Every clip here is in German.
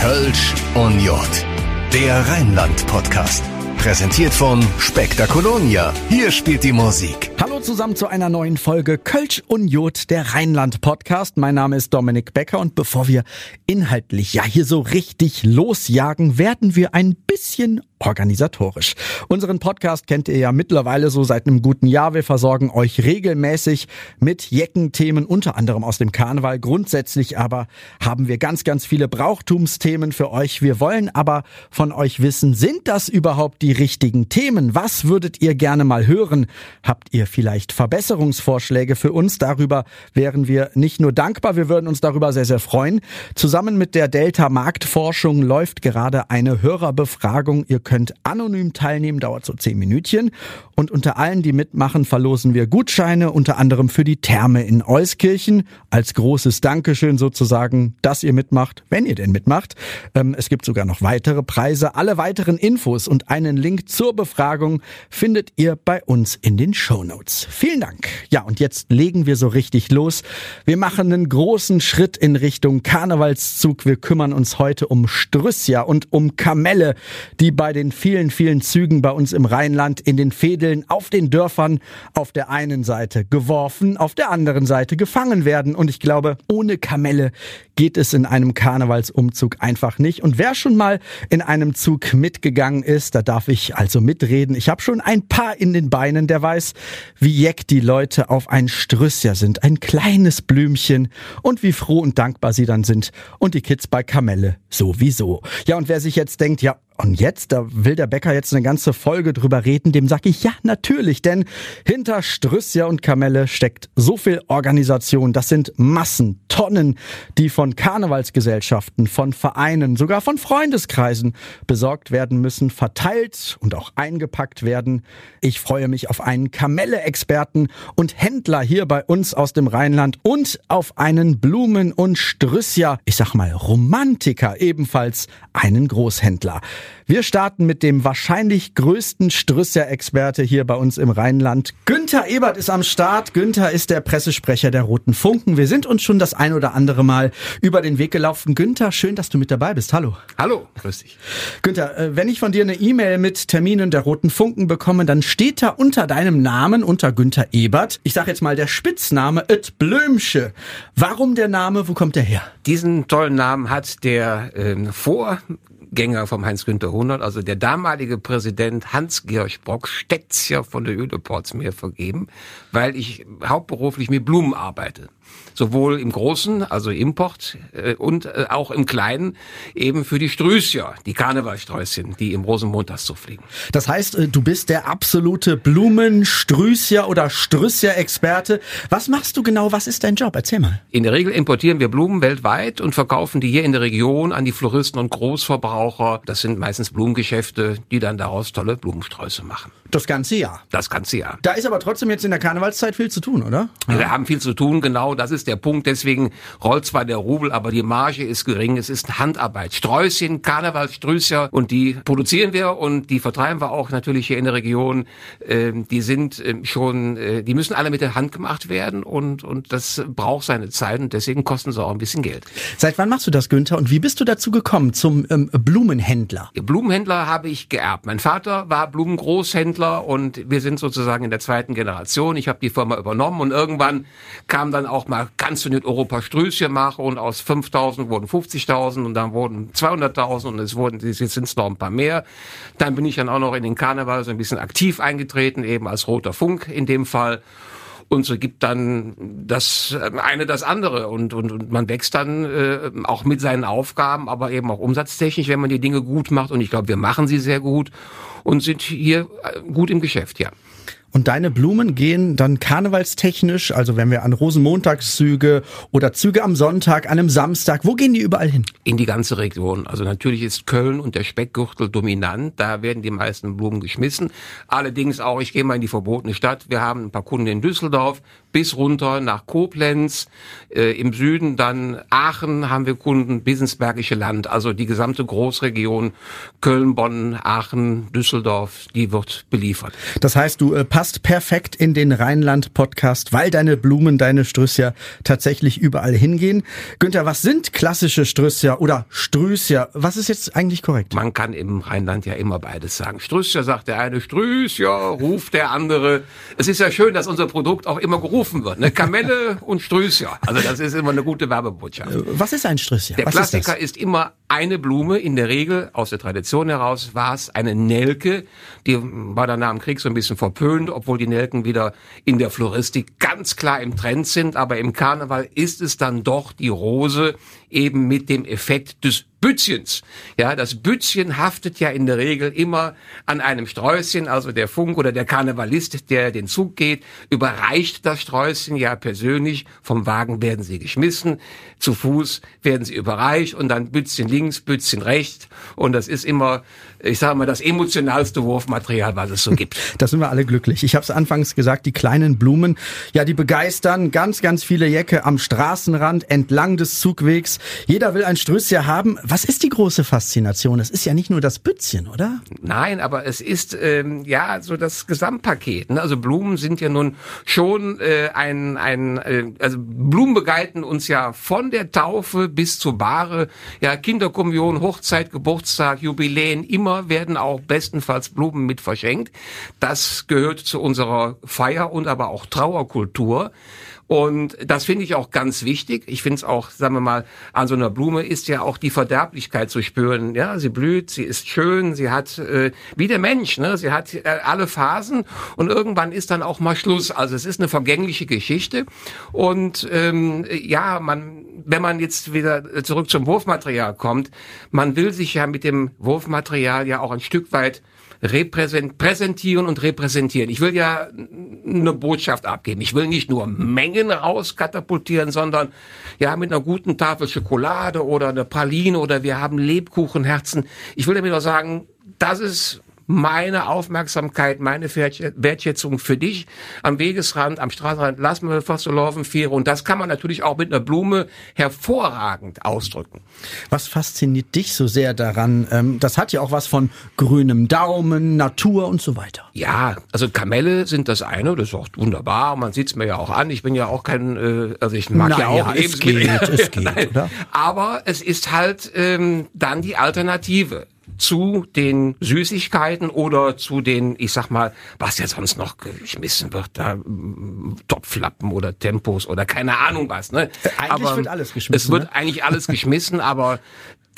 Kölsch und Jod. Der Rheinland-Podcast. Präsentiert von Spektakolonia. Hier spielt die Musik. Hallo zusammen zu einer neuen Folge Kölsch und Jod, der Rheinland-Podcast. Mein Name ist Dominik Becker und bevor wir inhaltlich ja hier so richtig losjagen, werden wir ein bisschen organisatorisch. Unseren Podcast kennt ihr ja mittlerweile so seit einem guten Jahr. Wir versorgen euch regelmäßig mit Jeckenthemen, unter anderem aus dem Karneval. Grundsätzlich aber haben wir ganz, ganz viele Brauchtumsthemen für euch. Wir wollen aber von euch wissen, sind das überhaupt die richtigen Themen? Was würdet ihr gerne mal hören? Habt ihr vielleicht Verbesserungsvorschläge für uns? Darüber wären wir nicht nur dankbar, wir würden uns darüber sehr, sehr freuen. Zusammen mit der Delta Marktforschung läuft gerade eine Hörerbefragung. Ihr könnt anonym teilnehmen, dauert so zehn Minütchen. Und unter allen, die mitmachen, verlosen wir Gutscheine, unter anderem für die Therme in Euskirchen, als großes Dankeschön sozusagen, dass ihr mitmacht, wenn ihr denn mitmacht. Ähm, es gibt sogar noch weitere Preise. Alle weiteren Infos und einen Link zur Befragung findet ihr bei uns in den Show. Vielen Dank. Ja, und jetzt legen wir so richtig los. Wir machen einen großen Schritt in Richtung Karnevalszug. Wir kümmern uns heute um Strüssia und um Kamelle, die bei den vielen, vielen Zügen bei uns im Rheinland, in den Fädeln, auf den Dörfern auf der einen Seite geworfen, auf der anderen Seite gefangen werden. Und ich glaube, ohne Kamelle geht es in einem Karnevalsumzug einfach nicht. Und wer schon mal in einem Zug mitgegangen ist, da darf ich also mitreden. Ich habe schon ein paar in den Beinen, der weiß, wie jeck die Leute auf ein Strüsser sind, ein kleines Blümchen und wie froh und dankbar sie dann sind. Und die Kids bei Kamelle sowieso. Ja, und wer sich jetzt denkt, ja, und jetzt, da will der Bäcker jetzt eine ganze Folge drüber reden, dem sag ich ja natürlich, denn hinter Strüssia und Kamelle steckt so viel Organisation, das sind Massen, Tonnen, die von Karnevalsgesellschaften, von Vereinen, sogar von Freundeskreisen besorgt werden müssen, verteilt und auch eingepackt werden. Ich freue mich auf einen Kamelle-Experten und Händler hier bei uns aus dem Rheinland und auf einen Blumen- und Strüssia, ich sag mal Romantiker, ebenfalls einen Großhändler. Wir starten mit dem wahrscheinlich größten Strüsser-Experte hier bei uns im Rheinland. Günther Ebert ist am Start. Günther ist der Pressesprecher der Roten Funken. Wir sind uns schon das ein oder andere Mal über den Weg gelaufen. Günther, schön, dass du mit dabei bist. Hallo. Hallo, grüß dich. Günther, äh, wenn ich von dir eine E-Mail mit Terminen der Roten Funken bekomme, dann steht da unter deinem Namen, unter Günther Ebert, ich sage jetzt mal der Spitzname Et Blömsche. Warum der Name? Wo kommt der her? Diesen tollen Namen hat der äh, vor Gänger vom Heinz-Günther Hundert, also der damalige Präsident Hans-Georg Brock, Stätzcher von der Ödeports mir vergeben, weil ich hauptberuflich mit Blumen arbeite sowohl im Großen, also Import, äh, und äh, auch im Kleinen eben für die Strüßja, die Karnevalsträußchen, die im Rosenmontagszug fliegen. Das heißt, äh, du bist der absolute Blumenstrüßja oder Strüßja-Experte. Was machst du genau? Was ist dein Job? Erzähl mal. In der Regel importieren wir Blumen weltweit und verkaufen die hier in der Region an die Floristen und Großverbraucher. Das sind meistens Blumengeschäfte, die dann daraus tolle Blumensträuße machen. Das ganze Jahr. Das ganze Jahr. Da ist aber trotzdem jetzt in der Karnevalszeit viel zu tun, oder? Ja. Wir haben viel zu tun, genau. Das ist der Punkt. Deswegen rollt zwar der Rubel, aber die Marge ist gering. Es ist Handarbeit. Sträußchen, Karnevalstrüßer und die produzieren wir und die vertreiben wir auch natürlich hier in der Region. Ähm, die sind ähm, schon, äh, die müssen alle mit der Hand gemacht werden und, und das braucht seine Zeit und deswegen kosten sie auch ein bisschen Geld. Seit wann machst du das, Günther? Und wie bist du dazu gekommen zum ähm, Blumenhändler? Blumenhändler habe ich geerbt. Mein Vater war Blumengroßhändler und wir sind sozusagen in der zweiten Generation. Ich habe die Firma übernommen und irgendwann kam dann auch mal kannst du nicht Europa Strößchen machen und aus 5000 wurden 50.000 und dann wurden 200.000 und es wurden, jetzt sind es noch ein paar mehr. Dann bin ich dann auch noch in den Karneval so ein bisschen aktiv eingetreten, eben als roter Funk in dem Fall und so gibt dann das äh, eine das andere und, und, und man wächst dann äh, auch mit seinen Aufgaben, aber eben auch umsatztechnisch, wenn man die Dinge gut macht und ich glaube, wir machen sie sehr gut und sind hier äh, gut im Geschäft, ja. Und deine Blumen gehen dann karnevalstechnisch, also wenn wir an Rosenmontagszüge oder Züge am Sonntag, an einem Samstag, wo gehen die überall hin? In die ganze Region. Also natürlich ist Köln und der Speckgürtel dominant. Da werden die meisten Blumen geschmissen. Allerdings auch, ich gehe mal in die verbotene Stadt. Wir haben ein paar Kunden in Düsseldorf, bis runter nach Koblenz, äh, im Süden dann Aachen haben wir Kunden, bis ins Bergische Land, also die gesamte Großregion Köln, Bonn, Aachen, Düsseldorf, die wird beliefert. Das heißt, du äh, passt perfekt in den Rheinland-Podcast, weil deine Blumen, deine Strüssia tatsächlich überall hingehen. Günther, was sind klassische Strüssia oder Strüssia? Was ist jetzt eigentlich korrekt? Man kann im Rheinland ja immer beides sagen. Strüssia sagt der eine, Strüssia ruft der andere. Es ist ja schön, dass unser Produkt auch immer gerufen wird. Ne? Kamelle und Strüssia. Also das ist immer eine gute Werbebotschaft. Was ist ein Strüssia? Der Was Klassiker ist, ist, immer eine Blume. In der Regel, aus der Tradition heraus, war es eine Nelke. Die war dann nach dem Krieg so ein bisschen verpönt, obwohl die Nelken wieder in der Floristik ganz klar im Trend sind. Aber im Karneval ist es dann doch die Rose eben mit dem Effekt des Bützchens. Ja, das Bützchen haftet ja in der Regel immer an einem Sträußchen, also der Funk oder der Karnevalist, der den Zug geht, überreicht das Sträußchen ja persönlich. Vom Wagen werden sie geschmissen, zu Fuß werden sie überreicht und dann Bützchen links, Bützchen rechts. Und das ist immer, ich sage mal, das emotionalste Wurfmaterial, was es so gibt. Da sind wir alle glücklich. Ich habe es anfangs gesagt, die kleinen Blumen, ja, die begeistern ganz, ganz viele Jecke am Straßenrand, entlang des Zugwegs. Jeder will ein Strüsschen haben. Was ist die große Faszination? Es ist ja nicht nur das Bützchen, oder? Nein, aber es ist ähm, ja so das Gesamtpaket. Ne? Also Blumen sind ja nun schon äh, ein, ein äh, also Blumen begleiten uns ja von der Taufe bis zur Bahre. Ja, Kinderkommunion, Hochzeit, Geburtstag, Jubiläen, immer werden auch bestenfalls Blumen mit verschenkt. Das gehört zu unserer Feier und aber auch Trauerkultur. Und das finde ich auch ganz wichtig. Ich finde es auch, sagen wir mal, an so einer Blume ist ja auch die Verderblichkeit zu spüren. Ja, sie blüht, sie ist schön, sie hat äh, wie der Mensch, ne, sie hat äh, alle Phasen und irgendwann ist dann auch mal Schluss. Also es ist eine vergängliche Geschichte und ähm, ja, man, wenn man jetzt wieder zurück zum Wurfmaterial kommt, man will sich ja mit dem Wurfmaterial ja auch ein Stück weit repräsent, präsentieren und repräsentieren. Ich will ja eine Botschaft abgeben. Ich will nicht nur Mengen rauskatapultieren, sondern ja mit einer guten Tafel Schokolade oder eine Praline oder wir haben Lebkuchenherzen. Ich will damit auch sagen, das ist meine Aufmerksamkeit, meine Wertschätzung für dich am Wegesrand, am Straßenrand, lass mal fast so laufen, Fähre. Und das kann man natürlich auch mit einer Blume hervorragend ausdrücken. Was fasziniert dich so sehr daran? Ähm, das hat ja auch was von grünem Daumen, Natur und so weiter. Ja, also Kamelle sind das eine, das ist auch wunderbar. Man sieht es mir ja auch an. Ich bin ja auch kein, äh, also ich mag naja, ja auch es geht, es geht, oder? Aber es ist halt ähm, dann die Alternative zu den Süßigkeiten oder zu den, ich sag mal, was ja sonst noch geschmissen wird, da mm, Topflappen oder Tempos oder keine Ahnung was. Ne? Äh, eigentlich aber wird alles geschmissen. Es wird ne? eigentlich alles geschmissen, aber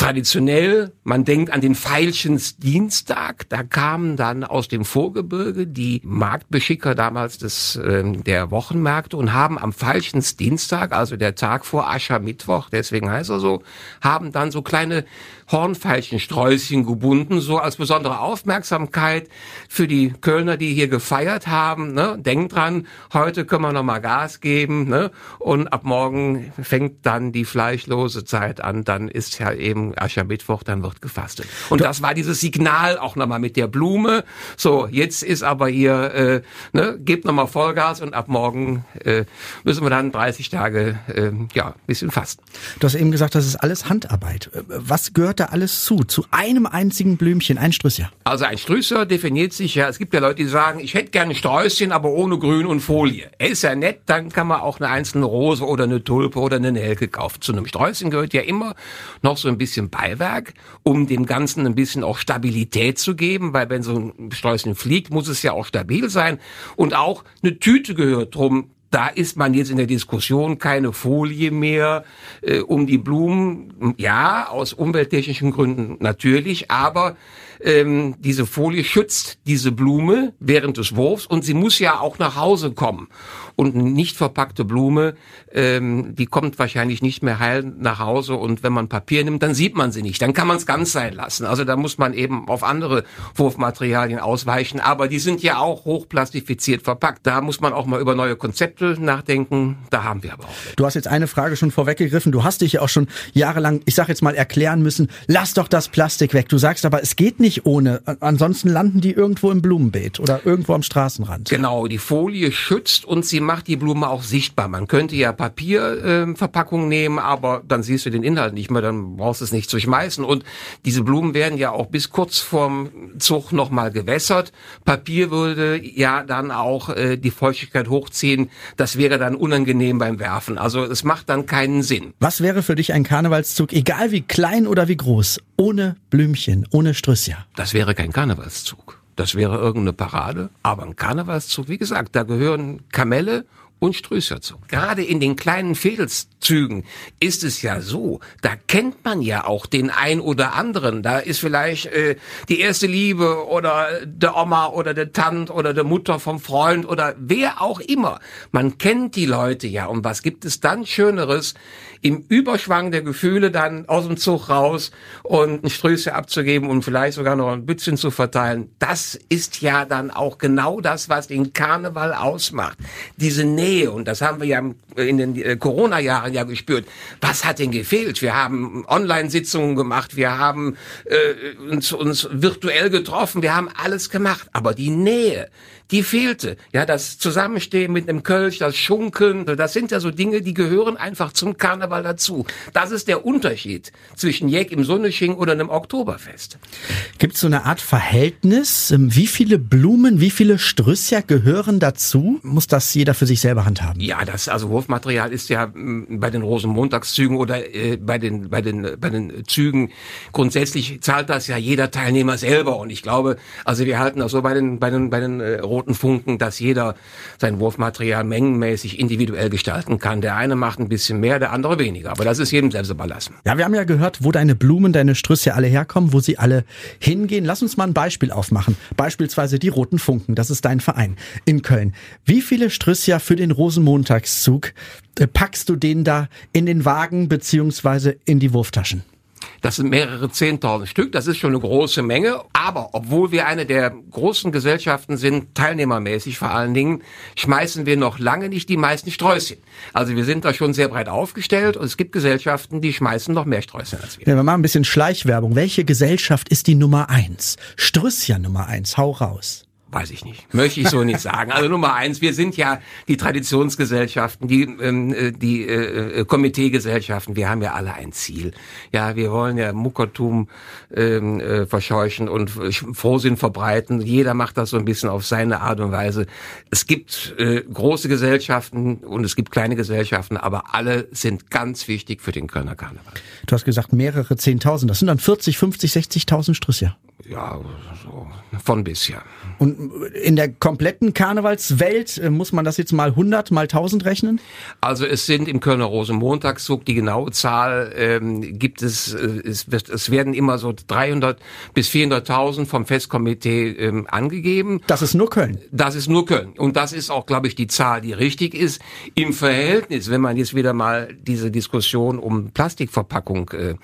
traditionell, man denkt an den Veilchensdienstag, da kamen dann aus dem Vorgebirge die Marktbeschicker damals des, äh, der Wochenmärkte und haben am Veilchensdienstag, also der Tag vor Aschermittwoch, deswegen heißt er so, haben dann so kleine Hornfeilchensträußchen gebunden, so als besondere Aufmerksamkeit für die Kölner, die hier gefeiert haben. Ne? Denkt dran, heute können wir noch mal Gas geben ne? und ab morgen fängt dann die fleischlose Zeit an. Dann ist ja eben Aschermittwoch, dann wird gefastet. Und das war dieses Signal auch noch mal mit der Blume. So, jetzt ist aber hier, äh, ne, gebt noch mal Vollgas und ab morgen äh, müssen wir dann 30 Tage, äh, ja, bisschen fasten. Du hast eben gesagt, das ist alles Handarbeit. Was gehört da alles zu? Zu einem einzigen Blümchen, ein Strüsser? Also ein Strüsser definiert sich ja, es gibt ja Leute, die sagen, ich hätte gerne Sträußchen, aber ohne Grün und Folie. Ist ja nett, dann kann man auch eine einzelne Rose oder eine Tulpe oder eine Nelke kaufen. Zu einem Sträußchen gehört ja immer noch so ein bisschen Beiwerk, um dem Ganzen ein bisschen auch Stabilität zu geben, weil wenn so ein Sträußchen fliegt, muss es ja auch stabil sein. Und auch eine Tüte gehört drum, da ist man jetzt in der Diskussion keine Folie mehr äh, um die Blumen. Ja, aus umwelttechnischen Gründen natürlich, aber ähm, diese Folie schützt diese Blume während des Wurfs und sie muss ja auch nach Hause kommen. Und eine nicht verpackte Blume, ähm, die kommt wahrscheinlich nicht mehr heil nach Hause und wenn man Papier nimmt, dann sieht man sie nicht. Dann kann man es ganz sein lassen. Also da muss man eben auf andere Wurfmaterialien ausweichen. Aber die sind ja auch hochplastifiziert verpackt. Da muss man auch mal über neue Konzepte nachdenken. Da haben wir aber auch. Du hast jetzt eine Frage schon vorweggegriffen. Du hast dich ja auch schon jahrelang, ich sag jetzt mal, erklären müssen, lass doch das Plastik weg. Du sagst aber, es geht nicht nicht ohne. Ansonsten landen die irgendwo im Blumenbeet oder irgendwo am Straßenrand. Genau, die Folie schützt und sie macht die Blume auch sichtbar. Man könnte ja Papierverpackung äh, nehmen, aber dann siehst du den Inhalt nicht mehr, dann brauchst du es nicht zu schmeißen. Und diese Blumen werden ja auch bis kurz vorm Zug nochmal gewässert. Papier würde ja dann auch äh, die Feuchtigkeit hochziehen. Das wäre dann unangenehm beim Werfen. Also es macht dann keinen Sinn. Was wäre für dich ein Karnevalszug, egal wie klein oder wie groß, ohne Blümchen, ohne Strüssia? Das wäre kein Karnevalszug. Das wäre irgendeine Parade. Aber ein Karnevalszug, wie gesagt, da gehören Kamelle und Strößer zu. Gerade in den kleinen Fädelszügen ist es ja so, da kennt man ja auch den ein oder anderen. Da ist vielleicht äh, die erste Liebe oder der Oma oder der Tant oder der Mutter vom Freund oder wer auch immer. Man kennt die Leute ja. Und was gibt es dann Schöneres, im Überschwang der Gefühle dann aus dem Zug raus und ein Ströße abzugeben und vielleicht sogar noch ein Bützchen zu verteilen. Das ist ja dann auch genau das, was den Karneval ausmacht. Diese Nähe. Und das haben wir ja in den äh, Corona-Jahren ja gespürt. Was hat denn gefehlt? Wir haben Online-Sitzungen gemacht. Wir haben äh, uns, uns virtuell getroffen. Wir haben alles gemacht. Aber die Nähe, die fehlte. Ja, das Zusammenstehen mit einem Kölsch, das Schunkeln, das sind ja so Dinge, die gehören einfach zum Karneval dazu. Das ist der Unterschied zwischen Jeck im Sonnesching oder einem Oktoberfest. Gibt es so eine Art Verhältnis? Ähm, wie viele Blumen, wie viele Strüsser gehören dazu? Muss das jeder für sich selber handhaben? Ja, das also Wurfmaterial ist ja mm, bei den Rosenmontagszügen oder äh, bei den bei den bei den Zügen grundsätzlich zahlt das ja jeder Teilnehmer selber und ich glaube, also wir halten das so bei den bei den bei den äh, roten Funken, dass jeder sein Wurfmaterial mengenmäßig individuell gestalten kann. Der eine macht ein bisschen mehr, der andere weniger. Aber das ist jedem selbst überlassen. Ja, wir haben ja gehört, wo deine Blumen, deine Strüsse alle herkommen, wo sie alle hingehen. Lass uns mal ein Beispiel aufmachen. Beispielsweise die Roten Funken. Das ist dein Verein in Köln. Wie viele Strüssia für den Rosenmontagszug äh, packst du den da in den Wagen beziehungsweise in die Wurftaschen? Das sind mehrere Zehntausend Stück. Das ist schon eine große Menge. Aber obwohl wir eine der großen Gesellschaften sind, teilnehmermäßig vor allen Dingen, schmeißen wir noch lange nicht die meisten Sträußchen. Also wir sind da schon sehr breit aufgestellt und es gibt Gesellschaften, die schmeißen noch mehr Sträußchen als wir. Ja, wir machen ein bisschen Schleichwerbung. Welche Gesellschaft ist die Nummer eins? Strüssia Nummer eins. Hau raus. Weiß ich nicht. Möchte ich so nicht sagen. Also Nummer eins, wir sind ja die Traditionsgesellschaften, die, ähm, äh, die äh, äh, Komiteegesellschaften, wir haben ja alle ein Ziel. Ja, wir wollen ja Muckertum ähm, äh, verscheuchen und Frohsinn verbreiten. Jeder macht das so ein bisschen auf seine Art und Weise. Es gibt äh, große Gesellschaften und es gibt kleine Gesellschaften, aber alle sind ganz wichtig für den Kölner Karneval. Du hast gesagt mehrere Zehntausend. Das sind dann 40, 50, 60.000 Strüsse. Ja, so von bis, ja. Und in der kompletten Karnevalswelt äh, muss man das jetzt mal 100 mal 1000 rechnen? Also es sind im Kölner Rosenmontagszug, die genaue Zahl ähm, gibt es, äh, es, wird, es werden immer so 300 bis 400.000 vom Festkomitee ähm, angegeben. Das ist nur Köln? Das ist nur Köln. Und das ist auch, glaube ich, die Zahl, die richtig ist. Im Verhältnis, wenn man jetzt wieder mal diese Diskussion um Plastikverpackung äh,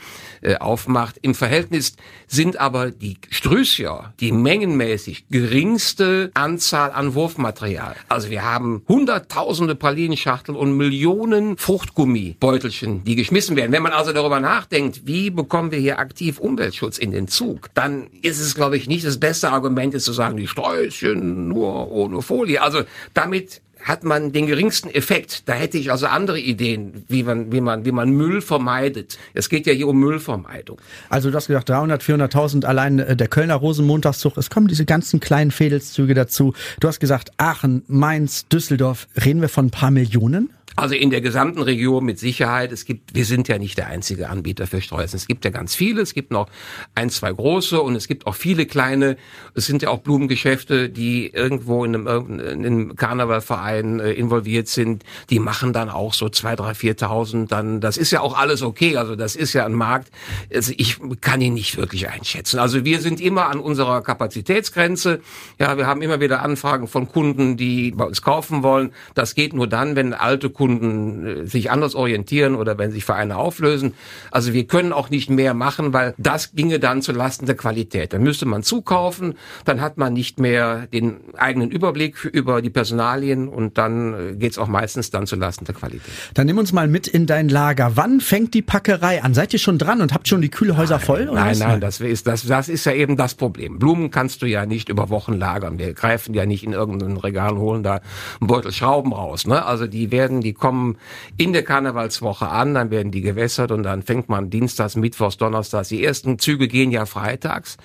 äh, aufmacht, im Verhältnis sind aber die Strüssia, die mengenmäßig geringste Anzahl an Wurfmaterial. Also wir haben hunderttausende Pralinenschachteln und Millionen Fruchtgummibeutelchen, die geschmissen werden. Wenn man also darüber nachdenkt, wie bekommen wir hier aktiv Umweltschutz in den Zug, dann ist es, glaube ich, nicht das beste Argument, ist zu sagen, die Sträußchen nur ohne Folie. Also damit hat man den geringsten Effekt. Da hätte ich also andere Ideen, wie man, wie man, wie man Müll vermeidet. Es geht ja hier um Müllvermeidung. Also du hast gesagt 300, 400.000 allein äh, der Kölner Rosenmontagszug. Es kommen diese ganzen kleinen Fädelszüge dazu. Du hast gesagt Aachen, Mainz, Düsseldorf. Reden wir von ein paar Millionen? Also in der gesamten Region mit Sicherheit. Es gibt, wir sind ja nicht der einzige Anbieter für Streusen. Es gibt ja ganz viele. Es gibt noch ein, zwei große und es gibt auch viele kleine. Es sind ja auch Blumengeschäfte, die irgendwo in einem, in einem Karnevalverein äh, involviert sind. Die machen dann auch so zwei, drei, viertausend. Dann, das ist ja auch alles okay. Also das ist ja ein Markt. Also ich kann ihn nicht wirklich einschätzen. Also wir sind immer an unserer Kapazitätsgrenze. Ja, wir haben immer wieder Anfragen von Kunden, die bei uns kaufen wollen. Das geht nur dann, wenn alte Kunden Kunden äh, sich anders orientieren oder wenn sich Vereine auflösen. Also wir können auch nicht mehr machen, weil das ginge dann zu Lasten der Qualität. Dann müsste man zukaufen, dann hat man nicht mehr den eigenen Überblick über die Personalien und dann äh, geht's auch meistens dann zu Lasten der Qualität. Dann nimm uns mal mit in dein Lager. Wann fängt die Packerei an? Seid ihr schon dran und habt schon die Kühlhäuser nein, voll? Nein, nein, das ist, das, das ist ja eben das Problem. Blumen kannst du ja nicht über Wochen lagern. Wir greifen ja nicht in irgendein Regal, holen da einen Beutel Schrauben raus. Ne? Also die werden, die kommen in der Karnevalswoche an, dann werden die gewässert und dann fängt man Dienstags, Mittwochs, Donnerstags. Die ersten Züge gehen ja freitags.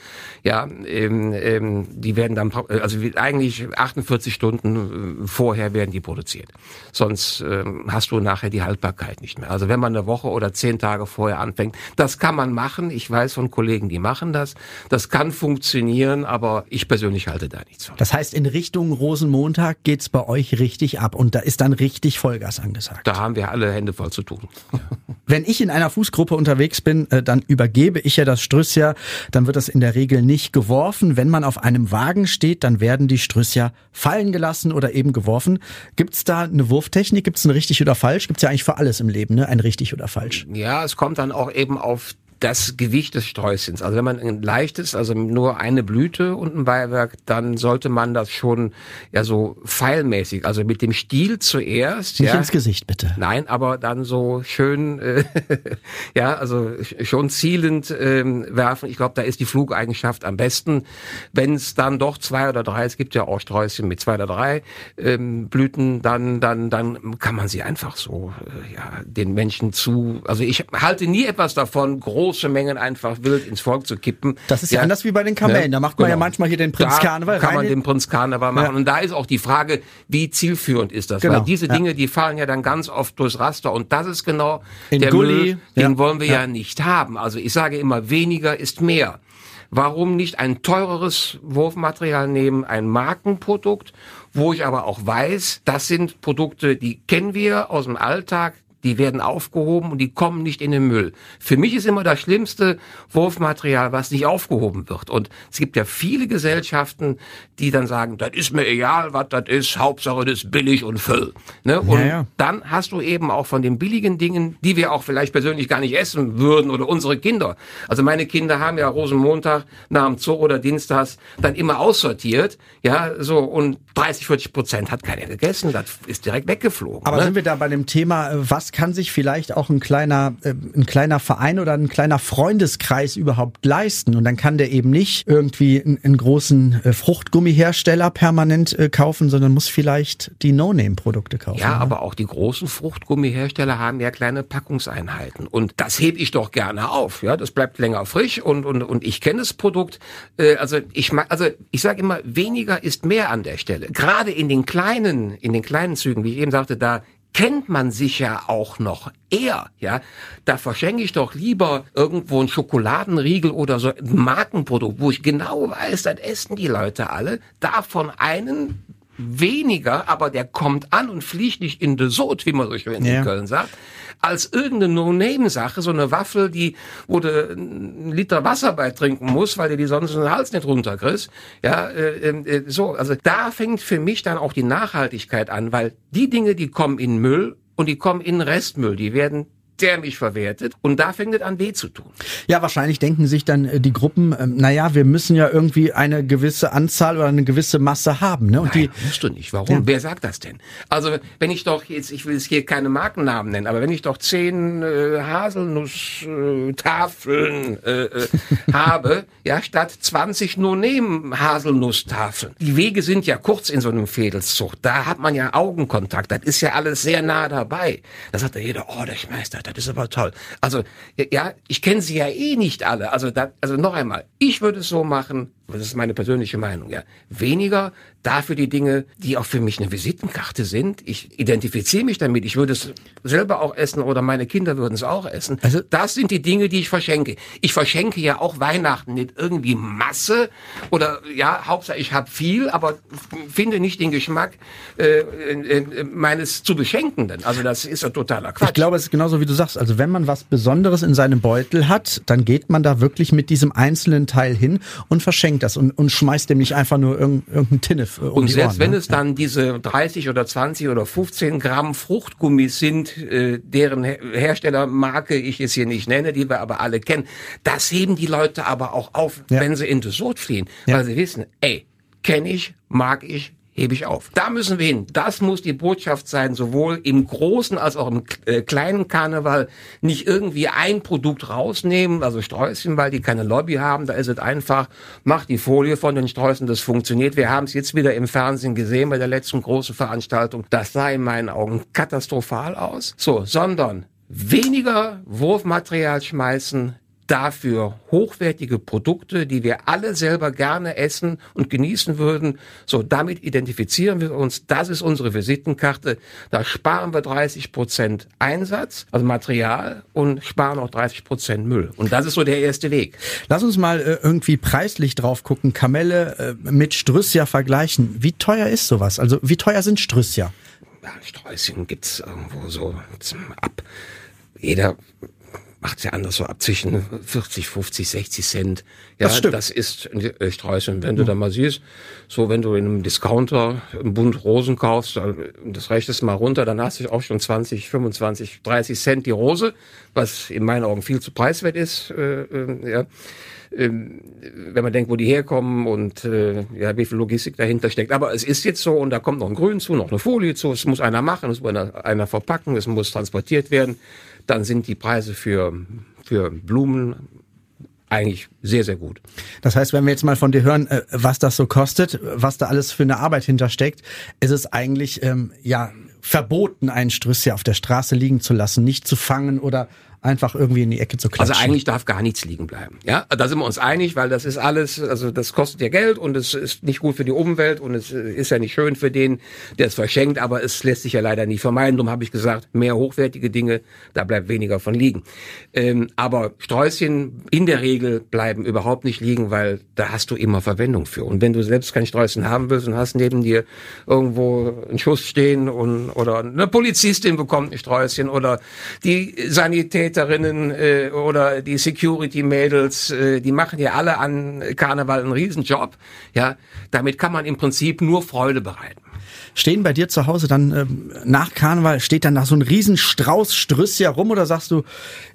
Ja, ähm, ähm, die werden dann, also eigentlich 48 Stunden äh, vorher werden die produziert. Sonst ähm, hast du nachher die Haltbarkeit nicht mehr. Also wenn man eine Woche oder zehn Tage vorher anfängt, das kann man machen. Ich weiß von Kollegen, die machen das. Das kann funktionieren, aber ich persönlich halte da nichts von. Das heißt, in Richtung Rosenmontag geht's bei euch richtig ab und da ist dann richtig Vollgas angesagt. Da haben wir alle Hände voll zu tun. Wenn ich in einer Fußgruppe unterwegs bin, äh, dann übergebe ich ja das Strüssia, dann wird das in der Regel nicht geworfen. Wenn man auf einem Wagen steht, dann werden die Strüssia fallen gelassen oder eben geworfen. Gibt's da eine Wurftechnik? Gibt's ein richtig oder falsch? Gibt's ja eigentlich für alles im Leben, ne? Ein richtig oder falsch. Ja, es kommt dann auch eben auf das Gewicht des Sträußchens. Also wenn man ein leichtes, also nur eine Blüte und ein Beiwerk, dann sollte man das schon ja so pfeilmäßig, also mit dem Stiel zuerst. Nicht ja, ins Gesicht bitte. Nein, aber dann so schön, äh, ja, also schon zielend ähm, werfen. Ich glaube, da ist die Flugeigenschaft am besten. Wenn es dann doch zwei oder drei, es gibt ja auch Sträußchen mit zwei oder drei ähm, Blüten, dann dann dann kann man sie einfach so äh, ja den Menschen zu. Also ich halte nie etwas davon groß große Mengen einfach wild ins Volk zu kippen. Das ist ja, ja anders wie bei den Kamellen. Ne? Da macht man genau. ja manchmal hier den Prinz da Karneval kann rein. man den Prinz Karneval machen. Ja. Und da ist auch die Frage, wie zielführend ist das? Genau. Weil diese Dinge, die fallen ja dann ganz oft durchs Raster. Und das ist genau In der Gully. Müll, den wollen wir ja. nicht haben. Also ich sage immer, weniger ist mehr. Warum nicht ein teureres Wurfmaterial nehmen, ein Markenprodukt, wo ich aber auch weiß, das sind Produkte, die kennen wir aus dem Alltag, die werden aufgehoben und die kommen nicht in den Müll. Für mich ist immer das schlimmste Wurfmaterial, was nicht aufgehoben wird. Und es gibt ja viele Gesellschaften, die dann sagen, das ist mir egal, was das ist, Hauptsache das ist billig und voll. Ne? Und ja, ja. dann hast du eben auch von den billigen Dingen, die wir auch vielleicht persönlich gar nicht essen würden oder unsere Kinder. Also meine Kinder haben ja Rosenmontag nach dem Zoo oder Dienstags dann immer aussortiert, ja, so und 30, 40 Prozent hat keiner gegessen, das ist direkt weggeflogen. Aber ne? sind wir da bei dem Thema, was kann sich vielleicht auch ein kleiner, äh, ein kleiner Verein oder ein kleiner Freundeskreis überhaupt leisten? Und dann kann der eben nicht irgendwie einen, einen großen äh, Fruchtgummihersteller permanent äh, kaufen, sondern muss vielleicht die No-Name-Produkte kaufen. Ja, ne? aber auch die großen Fruchtgummihersteller haben ja kleine Packungseinheiten. Und das hebe ich doch gerne auf. Ja, das bleibt länger frisch und, und, und ich kenne das Produkt. Äh, also ich mag, also ich sage immer, weniger ist mehr an der Stelle. Gerade in den kleinen, in den kleinen Zügen, wie ich eben sagte, da kennt man sich ja auch noch eher, ja. Da verschenke ich doch lieber irgendwo ein Schokoladenriegel oder so ein Markenprodukt, wo ich genau weiß, das essen die Leute alle. Davon einen weniger, aber der kommt an und fliegt nicht in de Sot, wie man so schön ja. in Köln sagt als irgendeine No-Name-Sache, so eine Waffel, die, wo du einen Liter Wasser bei trinken musst, weil dir die sonst den Hals nicht runterkriegst. Ja, äh, äh, so, also da fängt für mich dann auch die Nachhaltigkeit an, weil die Dinge, die kommen in Müll und die kommen in Restmüll, die werden der mich verwertet. Und da fängt es an weh zu tun. Ja, wahrscheinlich denken sich dann äh, die Gruppen, ähm, naja, wir müssen ja irgendwie eine gewisse Anzahl oder eine gewisse Masse haben. Ne? Und Nein, die musst du nicht. Warum? Ja. Wer sagt das denn? Also wenn ich doch jetzt, ich will es hier keine Markennamen nennen, aber wenn ich doch zehn äh, Haselnusstafeln äh, äh, habe, ja, statt 20 nur nehmen Haselnusstafeln. Die Wege sind ja kurz in so einem Fädelszug. Da hat man ja Augenkontakt. Das ist ja alles sehr nah dabei. Da sagt ja jeder, oh, der Schmeister, das ist aber toll. Also, ja, ich kenne sie ja eh nicht alle. Also, da, also noch einmal, ich würde es so machen, das ist meine persönliche Meinung, ja. Weniger dafür die Dinge, die auch für mich eine Visitenkarte sind. Ich identifiziere mich damit. Ich würde es selber auch essen oder meine Kinder würden es auch essen. Also das sind die Dinge, die ich verschenke. Ich verschenke ja auch Weihnachten nicht irgendwie Masse oder ja, Hauptsache ich habe viel, aber finde nicht den Geschmack äh, äh, meines zu Beschenkenden. Also das ist ja totaler Quatsch. Ich glaube, es ist genauso wie du sagst. Also wenn man was Besonderes in seinem Beutel hat, dann geht man da wirklich mit diesem einzelnen Teil hin und verschenkt bringt das und, und schmeißt dem nicht einfach nur irgendeinen Tinnef um Und selbst Ohren, wenn ne? es dann diese 30 oder 20 oder 15 Gramm Fruchtgummis sind, äh, deren Herstellermarke ich jetzt hier nicht nenne, die wir aber alle kennen, das heben die Leute aber auch auf, ja. wenn sie in Dessert fliehen, ja. weil sie wissen, ey, kenne ich, mag ich, hebe ich auf. Da müssen wir hin. Das muss die Botschaft sein, sowohl im großen als auch im äh, kleinen Karneval. Nicht irgendwie ein Produkt rausnehmen, also Sträußchen, weil die keine Lobby haben. Da ist es einfach, mach die Folie von den Sträußen, das funktioniert. Wir haben es jetzt wieder im Fernsehen gesehen bei der letzten großen Veranstaltung. Das sah in meinen Augen katastrophal aus. So, sondern weniger Wurfmaterial schmeißen, dafür hochwertige Produkte, die wir alle selber gerne essen und genießen würden. So, damit identifizieren wir uns. Das ist unsere Visitenkarte. Da sparen wir 30 Prozent Einsatz, also Material und sparen auch 30 Prozent Müll. Und das ist so der erste Weg. Lass uns mal äh, irgendwie preislich drauf gucken. Kamelle äh, mit Strüssia vergleichen. Wie teuer ist sowas? Also, wie teuer sind Strüssia? Ja, Sträußchen gibt's irgendwo so ab. Jeder macht's ja anders so ab zwischen 40, 50, 60 Cent. Ja, das, stimmt. das ist äh, Sträußchen. Wenn du da mal siehst, so wenn du in einem Discounter einen Bund Rosen kaufst, das rechnest mal runter, dann hast du auch schon 20, 25, 30 Cent die Rose, was in meinen Augen viel zu preiswert ist. Äh, äh, ja. Ähm, wenn man denkt, wo die herkommen und äh, ja, wie viel Logistik dahinter steckt. Aber es ist jetzt so und da kommt noch ein Grün zu, noch eine Folie zu, es muss einer machen, es muss einer, einer verpacken, es muss transportiert werden dann sind die Preise für, für Blumen eigentlich sehr, sehr gut. Das heißt, wenn wir jetzt mal von dir hören, äh, was das so kostet, was da alles für eine Arbeit hintersteckt, ist es eigentlich ähm, ja verboten, einen Strüssi auf der Straße liegen zu lassen, nicht zu fangen oder einfach irgendwie in die Ecke zu klatschen. Also eigentlich darf gar nichts liegen bleiben. Ja, da sind wir uns einig, weil das ist alles, also das kostet ja Geld und es ist nicht gut für die Umwelt und es ist ja nicht schön für den, der es verschenkt, aber es lässt sich ja leider nicht vermeiden. Darum habe ich gesagt, mehr hochwertige Dinge, da bleibt weniger von liegen. Ähm, aber Sträußchen in der Regel bleiben überhaupt nicht liegen, weil da hast du immer Verwendung für. Und wenn du selbst kein Sträußchen haben willst und hast neben dir irgendwo einen Schuss stehen und oder eine Polizistin bekommt ein Sträußchen oder die Sanität Sanitäterinnen äh, oder die Security-Mädels, äh, die machen ja alle an Karneval einen Riesenjob. Ja, damit kann man im Prinzip nur Freude bereiten. Stehen bei dir zu Hause dann ähm, nach Karneval, steht dann da so ein Riesenstrauß Strüssia rum oder sagst du,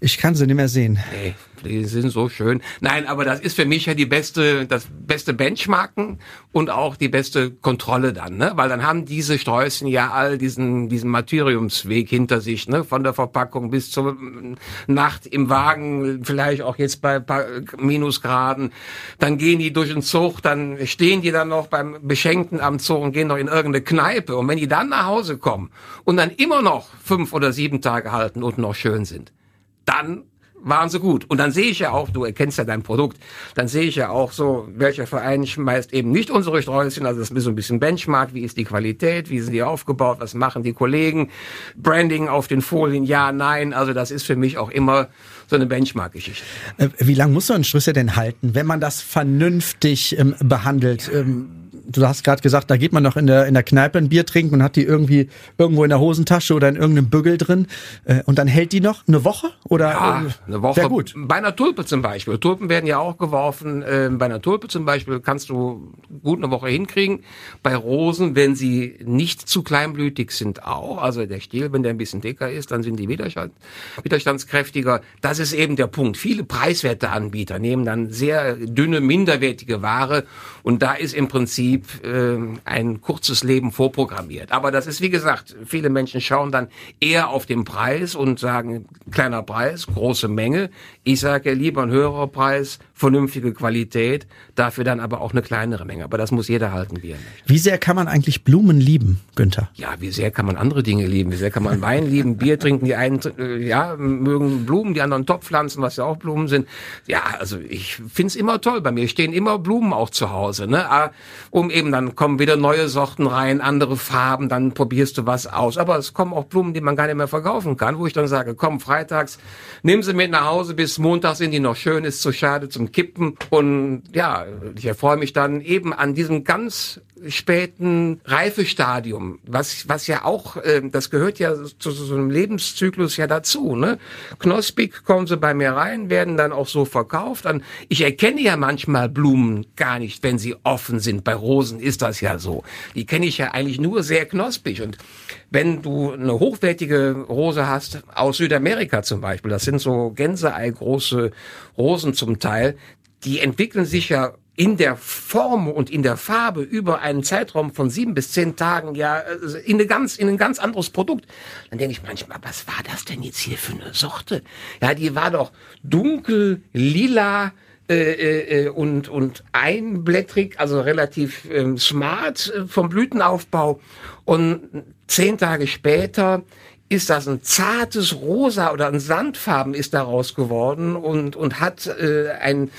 ich kann sie nicht mehr sehen? Nee, die sind so schön. Nein, aber das ist für mich ja die beste, das beste Benchmarken und auch die beste Kontrolle dann, ne? Weil dann haben diese Sträußen ja all diesen, diesen Martyriumsweg hinter sich, ne? Von der Verpackung bis zur Nacht im Wagen, vielleicht auch jetzt bei Minusgraden. Dann gehen die durch den Zug, dann stehen die dann noch beim Beschenkten am Zug und gehen noch in irgendeine Kneipe. Und wenn die dann nach Hause kommen und dann immer noch fünf oder sieben Tage halten und noch schön sind, dann waren sie gut. Und dann sehe ich ja auch, du erkennst ja dein Produkt, dann sehe ich ja auch so, welcher Verein schmeißt eben nicht unsere Sträußchen, also das ist so ein bisschen Benchmark, wie ist die Qualität, wie sind die aufgebaut, was machen die Kollegen, Branding auf den Folien, ja, nein, also das ist für mich auch immer so eine Benchmark-Geschichte. Äh, wie lange muss so ein Schlüssel denn halten, wenn man das vernünftig ähm, behandelt? Ja. Ähm du hast gerade gesagt, da geht man noch in der, in der Kneipe ein Bier trinken und hat die irgendwie irgendwo in der Hosentasche oder in irgendeinem Bügel drin. Äh, und dann hält die noch eine Woche? Oder, ja, äh, eine Woche. Sehr gut. Bei einer Tulpe zum Beispiel. Tulpen werden ja auch geworfen. Äh, bei einer Tulpe zum Beispiel kannst du gut eine Woche hinkriegen. Bei Rosen, wenn sie nicht zu kleinblütig sind, auch. Also der Stiel, wenn der ein bisschen dicker ist, dann sind die Widerstand, widerstandskräftiger. Das ist eben der Punkt. Viele preiswerte Anbieter nehmen dann sehr dünne, minderwertige Ware und da ist im Prinzip äh, ein kurzes Leben vorprogrammiert. Aber das ist, wie gesagt, viele Menschen schauen dann eher auf den Preis und sagen, kleiner Preis, große Menge. Ich sage lieber ein höherer Preis, vernünftige Qualität, dafür dann aber auch eine kleinere Menge. Aber das muss jeder halten, wie er möchte. Wie sehr kann man eigentlich Blumen lieben, Günther? Ja, wie sehr kann man andere Dinge lieben? Wie sehr kann man Wein lieben, Bier trinken? Die einen äh, ja, mögen Blumen, die anderen Topfpflanzen, was ja auch Blumen sind. Ja, also ich find's immer toll. Bei mir stehen immer Blumen auch zu Hause. Ne? Ah, um eben dann kommen wieder neue Sorten rein, andere Farben, dann probierst du was aus. Aber es kommen auch Blumen, die man gar nicht mehr verkaufen kann, wo ich dann sage, komm, freitags, nimm sie mit nach Hause, bis Montag sind die noch schön, ist zu schade zum Kippen. Und ja, ich erfreue mich dann eben an diesem ganz späten Reifestadium, was, was ja auch, äh, das gehört ja zu, so einem Lebenszyklus ja dazu. Ne? Knospig kommen sie bei mir rein, werden dann auch so verkauft. Dann, ich erkenne ja manchmal Blumen gar nicht, wenn sie offen sind. Bei Rosen ist das ja so. Die kenne ich ja eigentlich nur sehr knospig. Und wenn du eine hochwertige Rose hast, aus Südamerika zum Beispiel, das sind so Gänseei große Rosen zum Teil, die entwickeln sich ja in der Form und in der Farbe über einen Zeitraum von sieben bis zehn Tagen ja äh, in, eine ganz, in ein ganz anderes Produkt. Dann denke ich manchmal, was war das denn jetzt hier für eine Sorte? Ja, die war doch dunkel, lila, äh, äh, äh und, und einblättrig, also relativ äh, smart äh, vom Blütenaufbau. Und zehn Tage später ist das ein zartes Rosa oder ein Sandfarben ist daraus geworden und, und hat äh, ein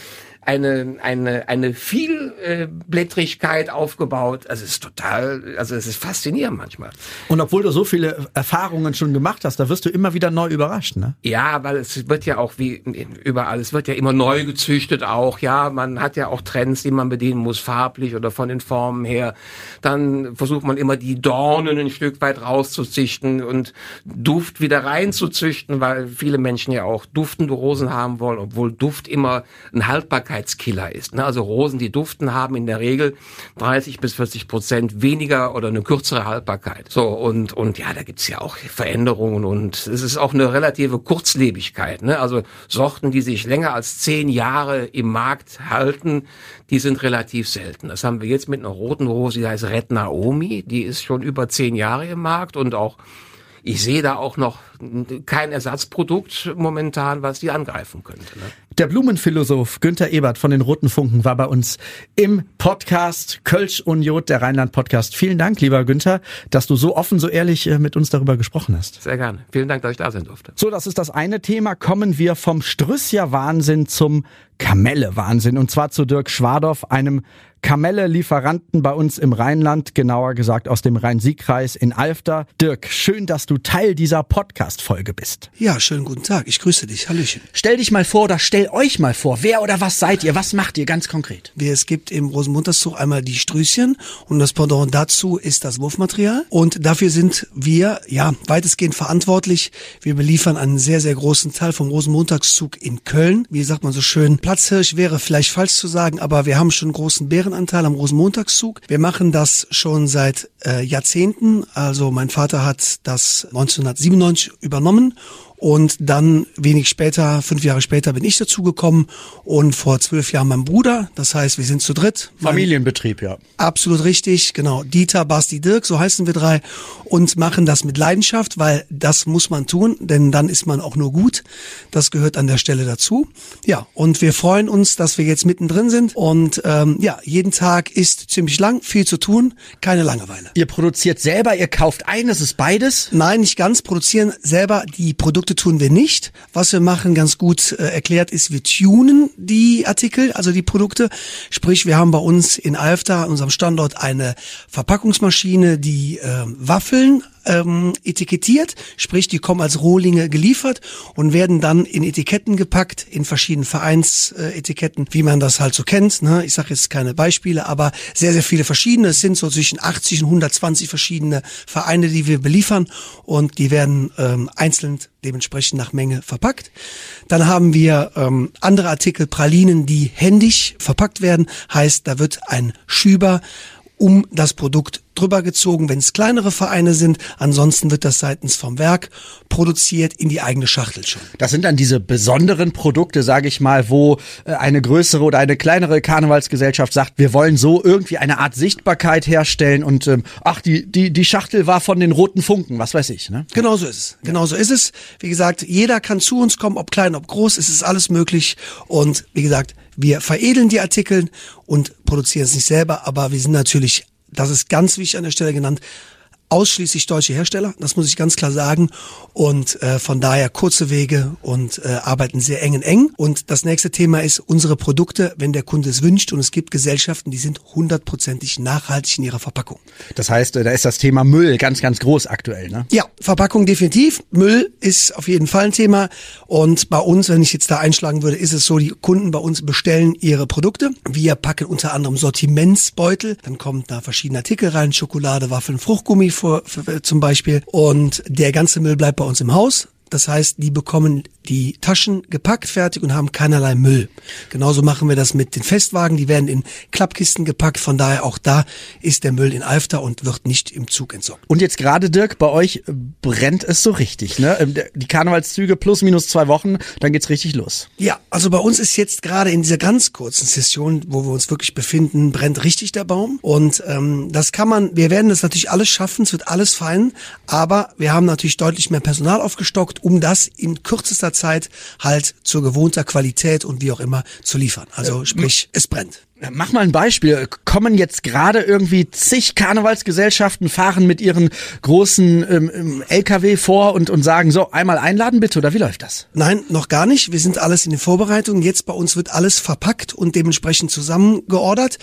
eine, eine, eine Vielblättrigkeit aufgebaut. Also es ist total, also es ist faszinierend manchmal. Und obwohl du so viele Erfahrungen schon gemacht hast, da wirst du immer wieder neu überrascht, ne? Ja, weil es wird ja auch wie überall, es wird ja immer neu gezüchtet auch, ja. Man hat ja auch Trends, die man bedienen muss, farblich oder von den Formen her. Dann versucht man immer die Dornen ein Stück weit rauszuzüchten und Duft wieder reinzuzüchten, weil viele Menschen ja auch duftende Rosen haben wollen, obwohl Duft immer ein Haltbarkeit Feuchtigkeitskiller ist. Ne? Also Rosen, die duften, haben in der Regel 30 bis 40 Prozent weniger oder eine kürzere Haltbarkeit. So, und, und ja, da gibt's ja auch Veränderungen und es ist auch eine relative Kurzlebigkeit. Ne? Also Sorten, die sich länger als zehn Jahre im Markt halten, die sind relativ selten. Das haben wir jetzt mit einer roten Rose, die heißt Red Naomi, die ist schon über zehn Jahre im Markt und auch ich sehe da auch noch kein Ersatzprodukt momentan, was die angreifen könnte. Ne? Der Blumenphilosoph Günther Ebert von den Roten Funken war bei uns im Podcast Kölsch und Jod, der Rheinland-Podcast. Vielen Dank, lieber Günther, dass du so offen, so ehrlich äh, mit uns darüber gesprochen hast. Sehr gerne. Vielen Dank, dass ich da sein durfte. So, das ist das eine Thema. Kommen wir vom Strüssia-Wahnsinn zum Kamelle-Wahnsinn. Und zwar zu Dirk Schwadorf, einem Kamelle-Lieferanten bei uns im Rheinland, genauer gesagt aus dem Rhein-Sieg-Kreis in Alfter. Dirk, schön, dass du Teil dieser Podcast-Folge bist. Ja, schönen guten Tag. Ich grüße dich. Hallöchen. Stell dich mal vor oder stell euch mal vor. Wer oder was seid ihr? Was macht ihr ganz konkret? Es gibt im Rosenmontagszug einmal die Strüßchen und das Pendant dazu ist das Wurfmaterial. Und dafür sind wir, ja, weitestgehend verantwortlich. Wir beliefern einen sehr, sehr großen Teil vom Rosenmontagszug in Köln. Wie sagt man so schön, Platzhirsch wäre vielleicht falsch zu sagen, aber wir haben schon großen Bären Ehrenanteil am Rosenmontagszug. Wir machen das schon seit äh, Jahrzehnten. Also mein Vater hat das 1997 übernommen und dann wenig später, fünf Jahre später, bin ich dazugekommen und vor zwölf Jahren mein Bruder. Das heißt, wir sind zu dritt. Familienbetrieb, ja. Absolut richtig, genau. Dieter, Basti, Dirk, so heißen wir drei und machen das mit Leidenschaft, weil das muss man tun, denn dann ist man auch nur gut. Das gehört an der Stelle dazu. Ja, und wir freuen uns, dass wir jetzt mittendrin sind und ähm, ja, jeden Tag ist ziemlich lang, viel zu tun, keine Langeweile. Ihr produziert selber, ihr kauft ein, das ist beides? Nein, nicht ganz. Produzieren selber die Produkte Produkte tun wir nicht. Was wir machen, ganz gut äh, erklärt, ist, wir tunen die Artikel, also die Produkte. Sprich, wir haben bei uns in Alfta, unserem Standort, eine Verpackungsmaschine, die äh, Waffeln ähm, etikettiert, sprich die kommen als Rohlinge geliefert und werden dann in Etiketten gepackt, in verschiedenen Vereinsetiketten, wie man das halt so kennt. Ne? Ich sage jetzt keine Beispiele, aber sehr, sehr viele verschiedene. Es sind so zwischen 80 und 120 verschiedene Vereine, die wir beliefern und die werden ähm, einzeln dementsprechend nach Menge verpackt. Dann haben wir ähm, andere Artikel, Pralinen, die händisch verpackt werden. Heißt, da wird ein Schüber um das Produkt drüber gezogen, wenn es kleinere Vereine sind. Ansonsten wird das seitens vom Werk produziert in die eigene Schachtel schon. Das sind dann diese besonderen Produkte, sage ich mal, wo äh, eine größere oder eine kleinere Karnevalsgesellschaft sagt, wir wollen so irgendwie eine Art Sichtbarkeit herstellen und ähm, ach, die, die, die Schachtel war von den roten Funken, was weiß ich. Ne? Genau so ist es. Genau so ist es. Wie gesagt, jeder kann zu uns kommen, ob klein, ob groß, es ist alles möglich. Und wie gesagt, wir veredeln die Artikel und produzieren es nicht selber, aber wir sind natürlich, das ist ganz wichtig an der Stelle genannt, ausschließlich deutsche Hersteller, das muss ich ganz klar sagen. Und äh, von daher kurze Wege und äh, arbeiten sehr eng in eng. Und das nächste Thema ist unsere Produkte, wenn der Kunde es wünscht. Und es gibt Gesellschaften, die sind hundertprozentig nachhaltig in ihrer Verpackung. Das heißt, äh, da ist das Thema Müll ganz, ganz groß aktuell, ne? Ja, Verpackung definitiv. Müll ist auf jeden Fall ein Thema. Und bei uns, wenn ich jetzt da einschlagen würde, ist es so, die Kunden bei uns bestellen ihre Produkte. Wir packen unter anderem Sortimentsbeutel. Dann kommen da verschiedene Artikel rein, Schokolade, Waffeln, Fruchtgummi vor, zum Beispiel. Und der ganze Müll bleibt bei uns im Haus. Das heißt, die bekommen die Taschen gepackt fertig und haben keinerlei Müll. Genauso machen wir das mit den Festwagen. Die werden in Klappkisten gepackt. Von daher auch da ist der Müll in Alfter und wird nicht im Zug entsorgt. Und jetzt gerade, Dirk, bei euch brennt es so richtig, ne? Ähm, die Karnevalszüge plus minus zwei Wochen, dann geht's richtig los. Ja, also bei uns ist jetzt gerade in dieser ganz kurzen Session, wo wir uns wirklich befinden, brennt richtig der Baum. Und ähm, das kann man, wir werden das natürlich alles schaffen, es wird alles fein, aber wir haben natürlich deutlich mehr Personal aufgestockt, um das in kürzester Zeit halt zur gewohnter Qualität und wie auch immer zu liefern. Also sprich, es brennt. Mach mal ein Beispiel. Kommen jetzt gerade irgendwie zig Karnevalsgesellschaften, fahren mit ihren großen ähm, ähm LKW vor und, und sagen, so, einmal einladen bitte, oder wie läuft das? Nein, noch gar nicht. Wir sind alles in den Vorbereitungen. Jetzt bei uns wird alles verpackt und dementsprechend zusammengeordert.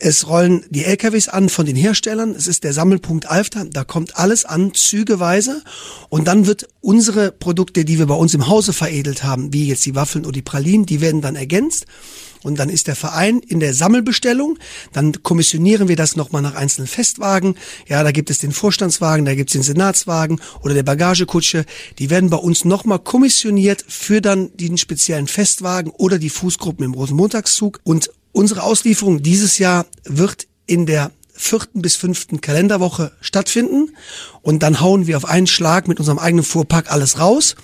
Es rollen die LKWs an von den Herstellern. Es ist der Sammelpunkt Alfter. Da kommt alles an, zügeweise. Und dann wird unsere Produkte, die wir bei uns im Hause veredelt haben, wie jetzt die Waffeln oder die Pralinen, die werden dann ergänzt. Und dann ist der Verein in der Sammelbestellung. Dann kommissionieren wir das nochmal nach einzelnen Festwagen. Ja, da gibt es den Vorstandswagen, da gibt es den Senatswagen oder der Bagagekutsche. Die werden bei uns nochmal kommissioniert für dann den speziellen Festwagen oder die Fußgruppen im Rosenmontagszug. Und Unsere Auslieferung dieses Jahr wird in der vierten bis fünften Kalenderwoche stattfinden und dann hauen wir auf einen Schlag mit unserem eigenen Fuhrpark alles raus.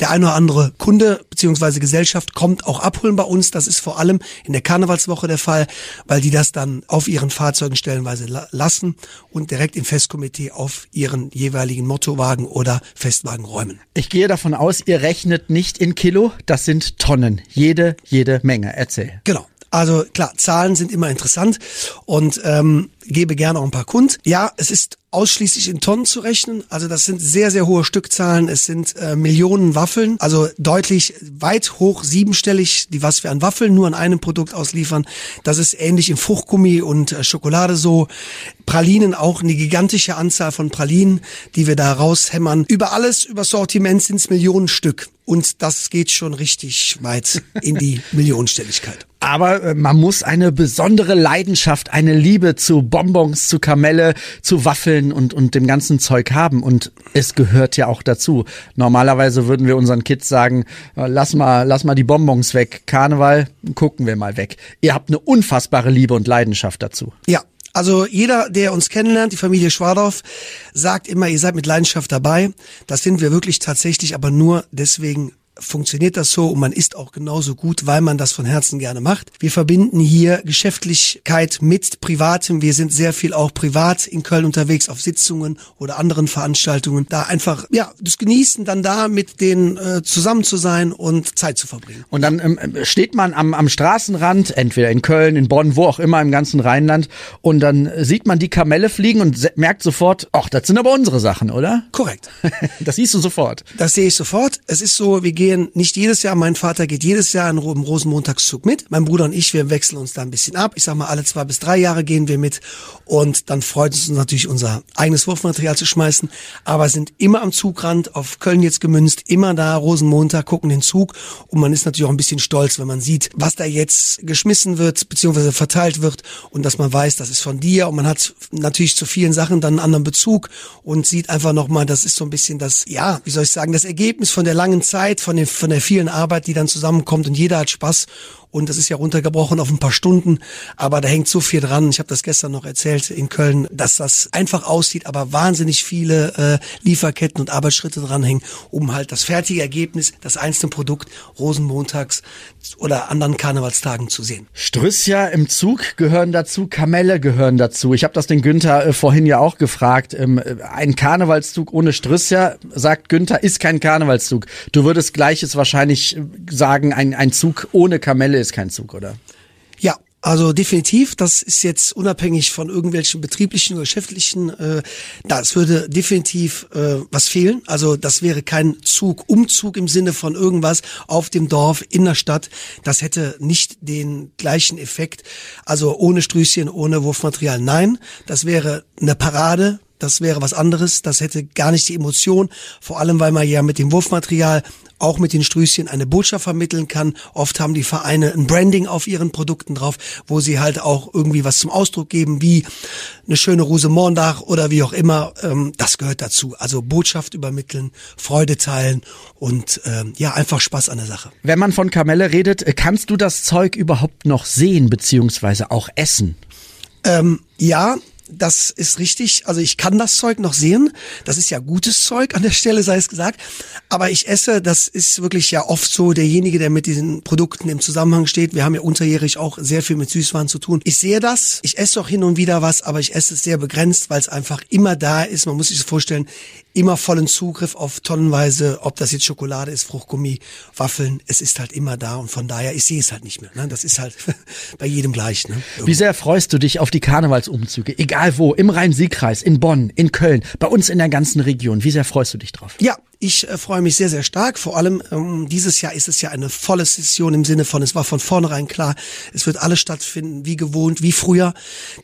Der eine oder andere Kunde beziehungsweise Gesellschaft kommt auch abholen bei uns. Das ist vor allem in der Karnevalswoche der Fall, weil die das dann auf ihren Fahrzeugen stellenweise lassen und direkt im Festkomitee auf ihren jeweiligen Mottowagen oder Festwagen räumen. Ich gehe davon aus, ihr rechnet nicht in Kilo, das sind Tonnen. Jede, jede Menge. Erzähl. Genau. Also klar, Zahlen sind immer interessant und ähm, gebe gerne auch ein paar Kund. Ja, es ist ausschließlich in Tonnen zu rechnen. Also das sind sehr, sehr hohe Stückzahlen. Es sind äh, Millionen Waffeln, also deutlich weit hoch siebenstellig, die was wir an Waffeln nur an einem Produkt ausliefern. Das ist ähnlich im Fruchtgummi und äh, Schokolade so. Pralinen auch eine gigantische Anzahl von Pralinen, die wir da raushämmern. Über alles, über Sortiment sind es Millionen Stück. Und das geht schon richtig weit in die Millionenstelligkeit. Aber äh, man muss eine besondere Leidenschaft, eine Liebe zu Bonbons, zu Kamelle, zu Waffeln und, und dem ganzen Zeug haben. Und es gehört ja auch dazu. Normalerweise würden wir unseren Kids sagen, äh, lass mal, lass mal die Bonbons weg. Karneval, gucken wir mal weg. Ihr habt eine unfassbare Liebe und Leidenschaft dazu. Ja, also jeder, der uns kennenlernt, die Familie Schwadorf, sagt immer, ihr seid mit Leidenschaft dabei. Das sind wir wirklich tatsächlich, aber nur deswegen, funktioniert das so und man ist auch genauso gut, weil man das von Herzen gerne macht. Wir verbinden hier Geschäftlichkeit mit Privatem. Wir sind sehr viel auch privat in Köln unterwegs auf Sitzungen oder anderen Veranstaltungen. Da einfach, ja, das Genießen, dann da mit denen äh, zusammen zu sein und Zeit zu verbringen. Und dann ähm, steht man am, am Straßenrand, entweder in Köln, in Bonn, wo auch immer im ganzen Rheinland und dann sieht man die Kamelle fliegen und merkt sofort, ach, das sind aber unsere Sachen, oder? Korrekt. das siehst du sofort. Das sehe ich sofort. Es ist so, wir gehen gehen nicht jedes Jahr, mein Vater geht jedes Jahr im Rosenmontagszug mit. Mein Bruder und ich, wir wechseln uns da ein bisschen ab. Ich sag mal, alle zwei bis drei Jahre gehen wir mit. Und dann freut es uns natürlich, unser eigenes Wurfmaterial zu schmeißen. Aber sind immer am Zugrand, auf Köln jetzt gemünzt, immer da, Rosenmontag, gucken den Zug. Und man ist natürlich auch ein bisschen stolz, wenn man sieht, was da jetzt geschmissen wird, beziehungsweise verteilt wird. Und dass man weiß, das ist von dir. Und man hat natürlich zu vielen Sachen dann einen anderen Bezug und sieht einfach nochmal, das ist so ein bisschen das, ja, wie soll ich sagen, das Ergebnis von der langen Zeit, von, von der vielen Arbeit, die dann zusammenkommt und jeder hat Spaß und das ist ja runtergebrochen auf ein paar Stunden, aber da hängt so viel dran. Ich habe das gestern noch erzählt in Köln, dass das einfach aussieht, aber wahnsinnig viele äh, Lieferketten und Arbeitsschritte dranhängen, um halt das fertige Ergebnis, das einzelne Produkt Rosenmontags oder anderen Karnevalstagen zu sehen. Strüssia im Zug gehören dazu, Kamelle gehören dazu. Ich habe das den Günther äh, vorhin ja auch gefragt. Ähm, äh, ein Karnevalszug ohne Strüssia, sagt Günther, ist kein Karnevalszug. Du würdest gleiches wahrscheinlich äh, sagen, ein, ein Zug ohne Kamelle ist kein Zug, oder? Ja, Also definitiv, das ist jetzt unabhängig von irgendwelchen betrieblichen oder geschäftlichen, äh, das würde definitiv äh, was fehlen. Also das wäre kein Zug, Umzug im Sinne von irgendwas auf dem Dorf, in der Stadt. Das hätte nicht den gleichen Effekt. Also ohne Strüßchen, ohne Wurfmaterial. Nein, das wäre eine Parade, das wäre was anderes. Das hätte gar nicht die Emotion. Vor allem, weil man ja mit dem Wurfmaterial auch mit den Strüßchen eine Botschaft vermitteln kann. Oft haben die Vereine ein Branding auf ihren Produkten drauf, wo sie halt auch irgendwie was zum Ausdruck geben, wie eine schöne Rose Mondach oder wie auch immer. Ähm, das gehört dazu. Also Botschaft übermitteln, Freude teilen und ähm, ja, einfach Spaß an der Sache. Wenn man von Kamelle redet, kannst du das Zeug überhaupt noch sehen beziehungsweise auch essen? Ähm, ja, das ist richtig. Also ich kann das Zeug noch sehen. Das ist ja gutes Zeug an der Stelle, sei es gesagt. Aber ich esse, das ist wirklich ja oft so derjenige, der mit diesen Produkten im Zusammenhang steht. Wir haben ja unterjährig auch sehr viel mit Süßwaren zu tun. Ich sehe das. Ich esse auch hin und wieder was, aber ich esse es sehr begrenzt, weil es einfach immer da ist. Man muss sich das vorstellen, immer vollen Zugriff auf tonnenweise, ob das jetzt Schokolade ist, Fruchtgummi, Waffeln. Es ist halt immer da und von daher, ich sehe es halt nicht mehr. Ne? Das ist halt bei jedem gleich. Ne? Wie sehr freust du dich auf die Karnevalsumzüge? Egal wo, im Rhein-Sieg-Kreis, in Bonn, in Köln, bei uns in der ganzen Region. Wie sehr freust du dich drauf? Ja, ich äh, freue mich sehr, sehr stark. Vor allem ähm, dieses Jahr ist es ja eine volle Session im Sinne von, es war von vornherein klar, es wird alles stattfinden, wie gewohnt, wie früher.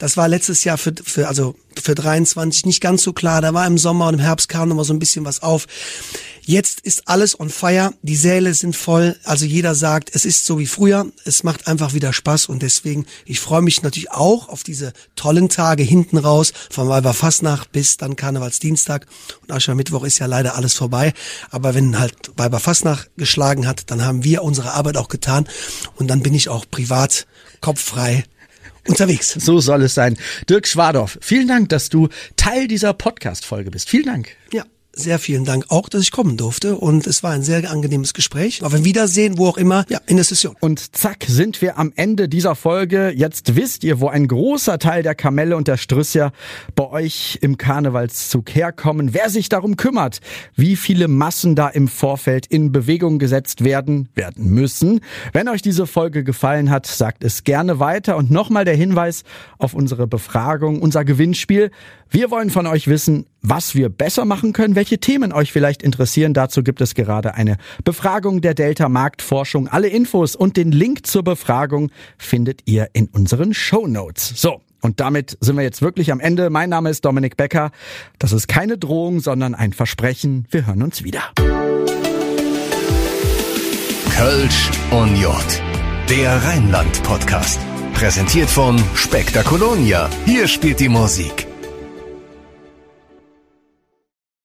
Das war letztes Jahr für, für also für 23 nicht ganz so klar. Da war im Sommer und im Herbst kam noch mal so ein bisschen was auf. Jetzt ist alles on fire, die Säle sind voll, also jeder sagt, es ist so wie früher, es macht einfach wieder Spaß und deswegen, ich freue mich natürlich auch auf diese tollen Tage hinten raus, von Weiberfastnacht bis dann Karnevalsdienstag und Aschermittwoch ist ja leider alles vorbei, aber wenn halt Weiberfastnacht geschlagen hat, dann haben wir unsere Arbeit auch getan und dann bin ich auch privat kopffrei unterwegs. So soll es sein. Dirk Schwadorf, vielen Dank, dass du Teil dieser Podcast-Folge bist. Vielen Dank. Ja, sehr vielen Dank auch, dass ich kommen durfte und es war ein sehr angenehmes Gespräch. Auf ein Wiedersehen, wo auch immer, ja, in der Session. Und zack, sind wir am Ende dieser Folge. Jetzt wisst ihr, wo ein großer Teil der Kamelle und der Strüsser bei euch im Karnevalszug herkommen, wer sich darum kümmert, wie viele Massen da im Vorfeld in Bewegung gesetzt werden, werden müssen. Wenn euch diese Folge gefallen hat, sagt es gerne weiter und nochmal der Hinweis auf unsere Befragung, unser Gewinnspiel. Wir wollen von euch wissen, was wir besser machen können, welche Themen euch vielleicht interessieren. Dazu gibt es gerade eine Befragung der Delta Marktforschung. Alle Infos und den Link zur Befragung findet ihr in unseren Show Notes. So. Und damit sind wir jetzt wirklich am Ende. Mein Name ist Dominik Becker. Das ist keine Drohung, sondern ein Versprechen. Wir hören uns wieder. Kölsch und Jod. Der Rheinland-Podcast. Präsentiert von Spektakolonia. Hier spielt die Musik.